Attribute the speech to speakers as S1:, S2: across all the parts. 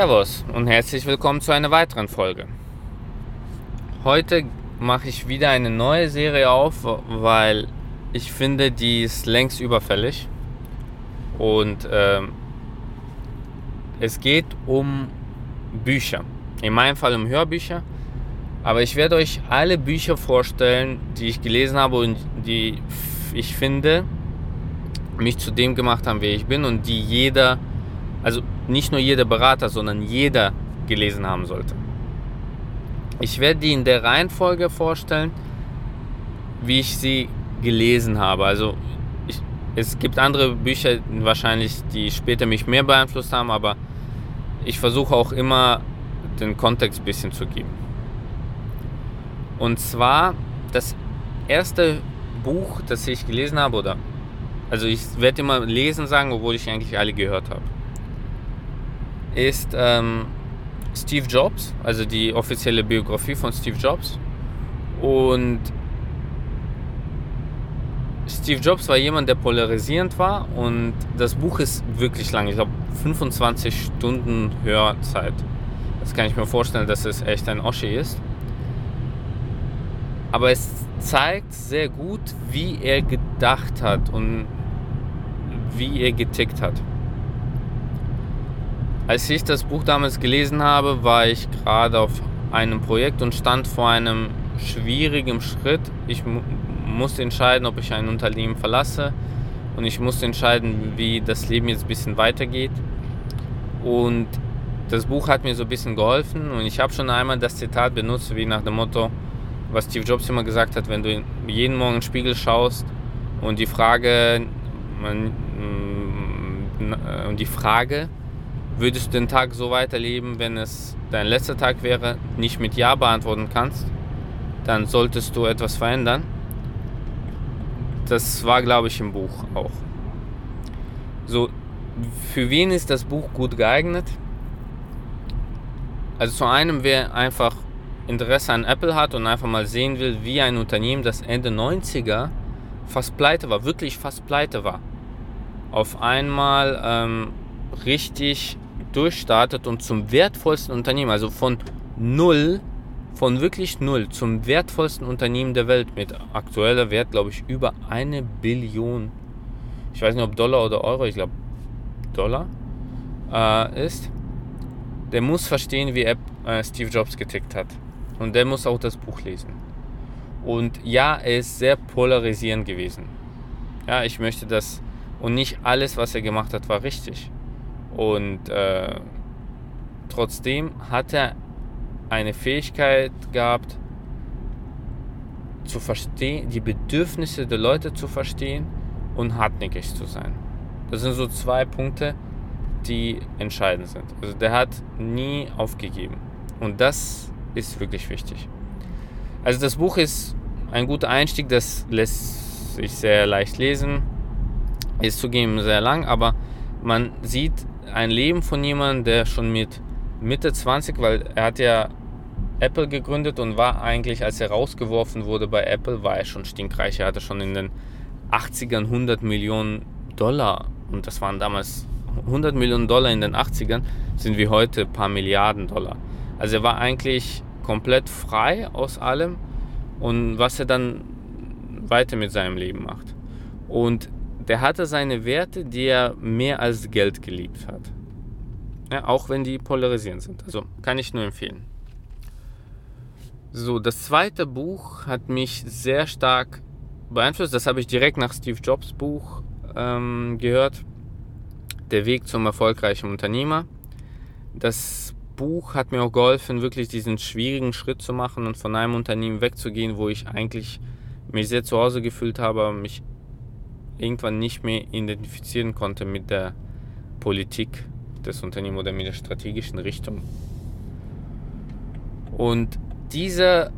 S1: Servus und herzlich willkommen zu einer weiteren Folge. Heute mache ich wieder eine neue Serie auf, weil ich finde, die ist längst überfällig. Und ähm, es geht um Bücher. In meinem Fall um Hörbücher. Aber ich werde euch alle Bücher vorstellen, die ich gelesen habe und die ich finde, mich zu dem gemacht haben, wie ich bin und die jeder, also nicht nur jeder Berater, sondern jeder gelesen haben sollte. Ich werde die in der Reihenfolge vorstellen, wie ich sie gelesen habe. Also ich, es gibt andere Bücher wahrscheinlich, die später mich mehr beeinflusst haben, aber ich versuche auch immer den Kontext ein bisschen zu geben. Und zwar das erste Buch, das ich gelesen habe, oder also ich werde immer lesen sagen, obwohl ich eigentlich alle gehört habe, ist ähm, Steve Jobs, also die offizielle Biografie von Steve Jobs. Und Steve Jobs war jemand, der polarisierend war und das Buch ist wirklich lang. Ich glaube 25 Stunden Hörzeit. Das kann ich mir vorstellen, dass es echt ein Oschi ist. Aber es zeigt sehr gut, wie er gedacht hat und wie er getickt hat. Als ich das Buch damals gelesen habe, war ich gerade auf einem Projekt und stand vor einem schwierigen Schritt. Ich mu musste entscheiden, ob ich ein Unternehmen verlasse und ich musste entscheiden, wie das Leben jetzt ein bisschen weitergeht. Und das Buch hat mir so ein bisschen geholfen und ich habe schon einmal das Zitat benutzt, wie nach dem Motto, was Steve Jobs immer gesagt hat, wenn du jeden Morgen in den Spiegel schaust und die Frage, man, und die Frage, würdest du den Tag so weiterleben, wenn es dein letzter Tag wäre, nicht mit Ja beantworten kannst, dann solltest du etwas verändern. Das war, glaube ich, im Buch auch. So, für wen ist das Buch gut geeignet? Also zu einem, wer einfach Interesse an Apple hat und einfach mal sehen will, wie ein Unternehmen, das Ende 90er fast pleite war, wirklich fast pleite war, auf einmal ähm, richtig durchstartet und zum wertvollsten Unternehmen, also von null, von wirklich null zum wertvollsten Unternehmen der Welt mit aktueller Wert, glaube ich, über eine Billion, ich weiß nicht ob Dollar oder Euro, ich glaube Dollar äh, ist, der muss verstehen, wie App, äh, Steve Jobs getickt hat. Und der muss auch das Buch lesen. Und ja, er ist sehr polarisierend gewesen. Ja, ich möchte das. Und nicht alles, was er gemacht hat, war richtig. Und äh, trotzdem hat er eine Fähigkeit gehabt, zu verstehen, die Bedürfnisse der Leute zu verstehen und hartnäckig zu sein. Das sind so zwei Punkte, die entscheidend sind. Also der hat nie aufgegeben. Und das ist wirklich wichtig. Also das Buch ist ein guter Einstieg, das lässt sich sehr leicht lesen. Ist zugegeben sehr lang, aber man sieht ein Leben von jemandem, der schon mit Mitte 20, weil er hat ja Apple gegründet und war eigentlich, als er rausgeworfen wurde bei Apple, war er schon stinkreich. Er hatte schon in den 80ern 100 Millionen Dollar und das waren damals 100 Millionen Dollar in den 80ern, sind wie heute ein paar Milliarden Dollar. Also er war eigentlich komplett frei aus allem und was er dann weiter mit seinem Leben macht. Und der hatte seine Werte, die er mehr als Geld geliebt hat. Ja, auch wenn die polarisierend sind. Also kann ich nur empfehlen. So, das zweite Buch hat mich sehr stark beeinflusst. Das habe ich direkt nach Steve Jobs Buch ähm, gehört. Der Weg zum erfolgreichen Unternehmer. Das Buch hat mir auch geholfen, wirklich diesen schwierigen Schritt zu machen und von einem Unternehmen wegzugehen, wo ich eigentlich mich sehr zu Hause gefühlt habe, mich irgendwann nicht mehr identifizieren konnte mit der Politik des Unternehmens oder mit der strategischen Richtung. Und dieses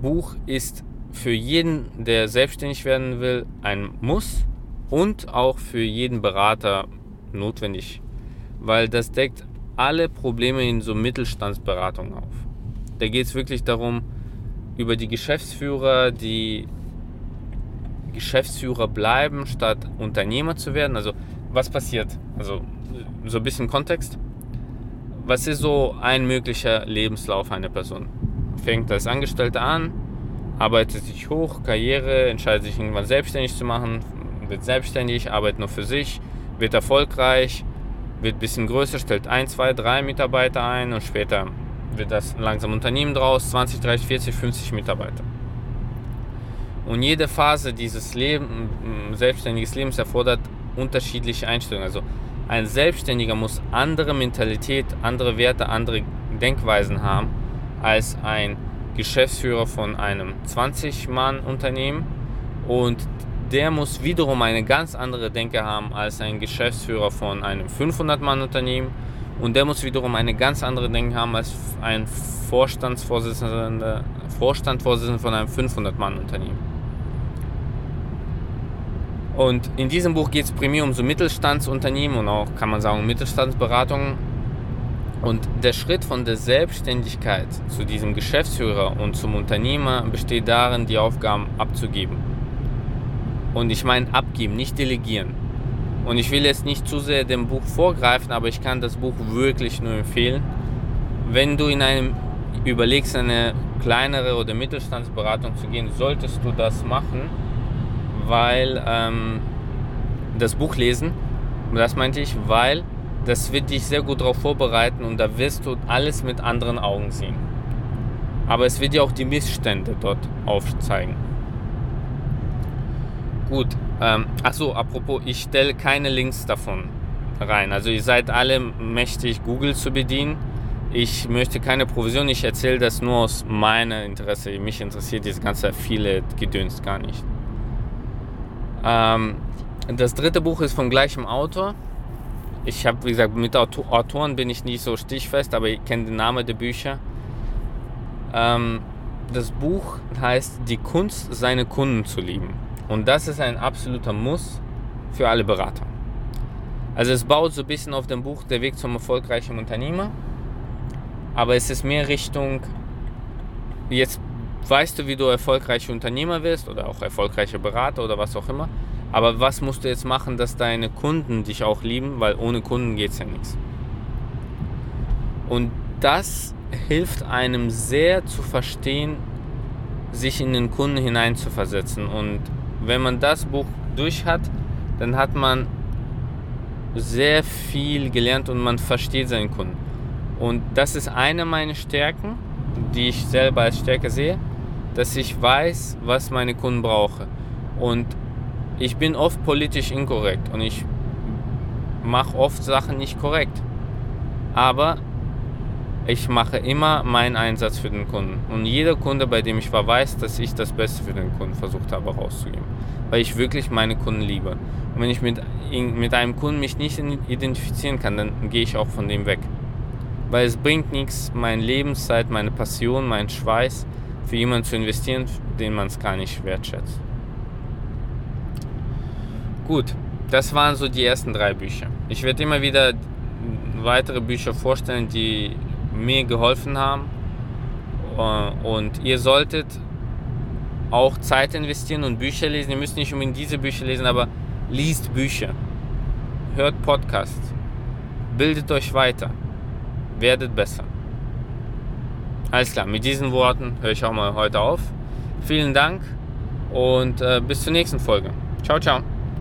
S1: Buch ist für jeden, der selbstständig werden will, ein Muss und auch für jeden Berater notwendig, weil das deckt alle Probleme in so Mittelstandsberatung auf. Da geht es wirklich darum, über die Geschäftsführer, die Geschäftsführer bleiben, statt Unternehmer zu werden. Also was passiert? Also so ein bisschen Kontext. was ist so ein möglicher Lebenslauf einer Person? Fängt als Angestellter an, arbeitet sich hoch, Karriere, entscheidet sich irgendwann selbstständig zu machen, wird selbstständig, arbeitet nur für sich, wird erfolgreich, wird ein bisschen größer, stellt ein, zwei, drei Mitarbeiter ein und später wird das langsam Unternehmen draus, 20, 30, 40, 50 Mitarbeiter. Und jede Phase dieses Leben, selbstständiges Lebens erfordert unterschiedliche Einstellungen. Also ein Selbstständiger muss andere Mentalität, andere Werte, andere Denkweisen haben als ein Geschäftsführer von einem 20-Mann-Unternehmen und der muss wiederum eine ganz andere Denke haben als ein Geschäftsführer von einem 500-Mann-Unternehmen und der muss wiederum eine ganz andere Denke haben als ein Vorstandsvorsitzender, Vorstandsvorsitzender von einem 500-Mann-Unternehmen. Und in diesem Buch geht es primär um so Mittelstandsunternehmen und auch, kann man sagen, Mittelstandsberatungen. Und der Schritt von der Selbstständigkeit zu diesem Geschäftsführer und zum Unternehmer besteht darin, die Aufgaben abzugeben. Und ich meine abgeben, nicht delegieren. Und ich will jetzt nicht zu sehr dem Buch vorgreifen, aber ich kann das Buch wirklich nur empfehlen. Wenn du in einem überlegst, eine kleinere oder Mittelstandsberatung zu gehen, solltest du das machen, weil ähm, das Buch lesen, das meinte ich, weil das wird dich sehr gut darauf vorbereiten und da wirst du alles mit anderen Augen sehen. Aber es wird dir auch die Missstände dort aufzeigen. Gut, ähm, achso, apropos, ich stelle keine Links davon rein. Also ihr seid alle mächtig, Google zu bedienen. Ich möchte keine Provision, ich erzähle das nur aus meinem Interesse. Mich interessiert dieses ganze viele Gedöns gar nicht. Ähm, das dritte Buch ist vom gleichen Autor. Ich habe, wie gesagt, mit Autoren bin ich nicht so stichfest, aber ich kenne den Namen der Bücher. Ähm, das Buch heißt Die Kunst, seine Kunden zu lieben. Und das ist ein absoluter Muss für alle Berater. Also es baut so ein bisschen auf dem Buch Der Weg zum erfolgreichen Unternehmer. Aber es ist mehr Richtung, jetzt weißt du, wie du erfolgreicher Unternehmer wirst oder auch erfolgreicher Berater oder was auch immer. Aber was musst du jetzt machen, dass deine Kunden dich auch lieben, weil ohne Kunden geht es ja nichts. Und das hilft einem sehr zu verstehen, sich in den Kunden hineinzuversetzen. Und wenn man das Buch durch hat, dann hat man sehr viel gelernt und man versteht seinen Kunden. Und das ist eine meiner Stärken, die ich selber als Stärke sehe, dass ich weiß, was meine Kunden brauchen. Und ich bin oft politisch inkorrekt und ich mache oft Sachen nicht korrekt. Aber ich mache immer meinen Einsatz für den Kunden. Und jeder Kunde, bei dem ich war, weiß, dass ich das Beste für den Kunden versucht habe rauszugeben. Weil ich wirklich meine Kunden liebe. Und wenn ich mit, mit einem Kunden mich nicht identifizieren kann, dann gehe ich auch von dem weg. Weil es bringt nichts, meine Lebenszeit, meine Passion, meinen Schweiß für jemanden zu investieren, den man es gar nicht wertschätzt. Gut, das waren so die ersten drei Bücher. Ich werde immer wieder weitere Bücher vorstellen, die mir geholfen haben. Äh, und ihr solltet auch Zeit investieren und Bücher lesen. Ihr müsst nicht unbedingt diese Bücher lesen, aber liest Bücher. Hört Podcasts. Bildet euch weiter. Werdet besser. Alles klar, mit diesen Worten höre ich auch mal heute auf. Vielen Dank und äh, bis zur nächsten Folge. Ciao, ciao.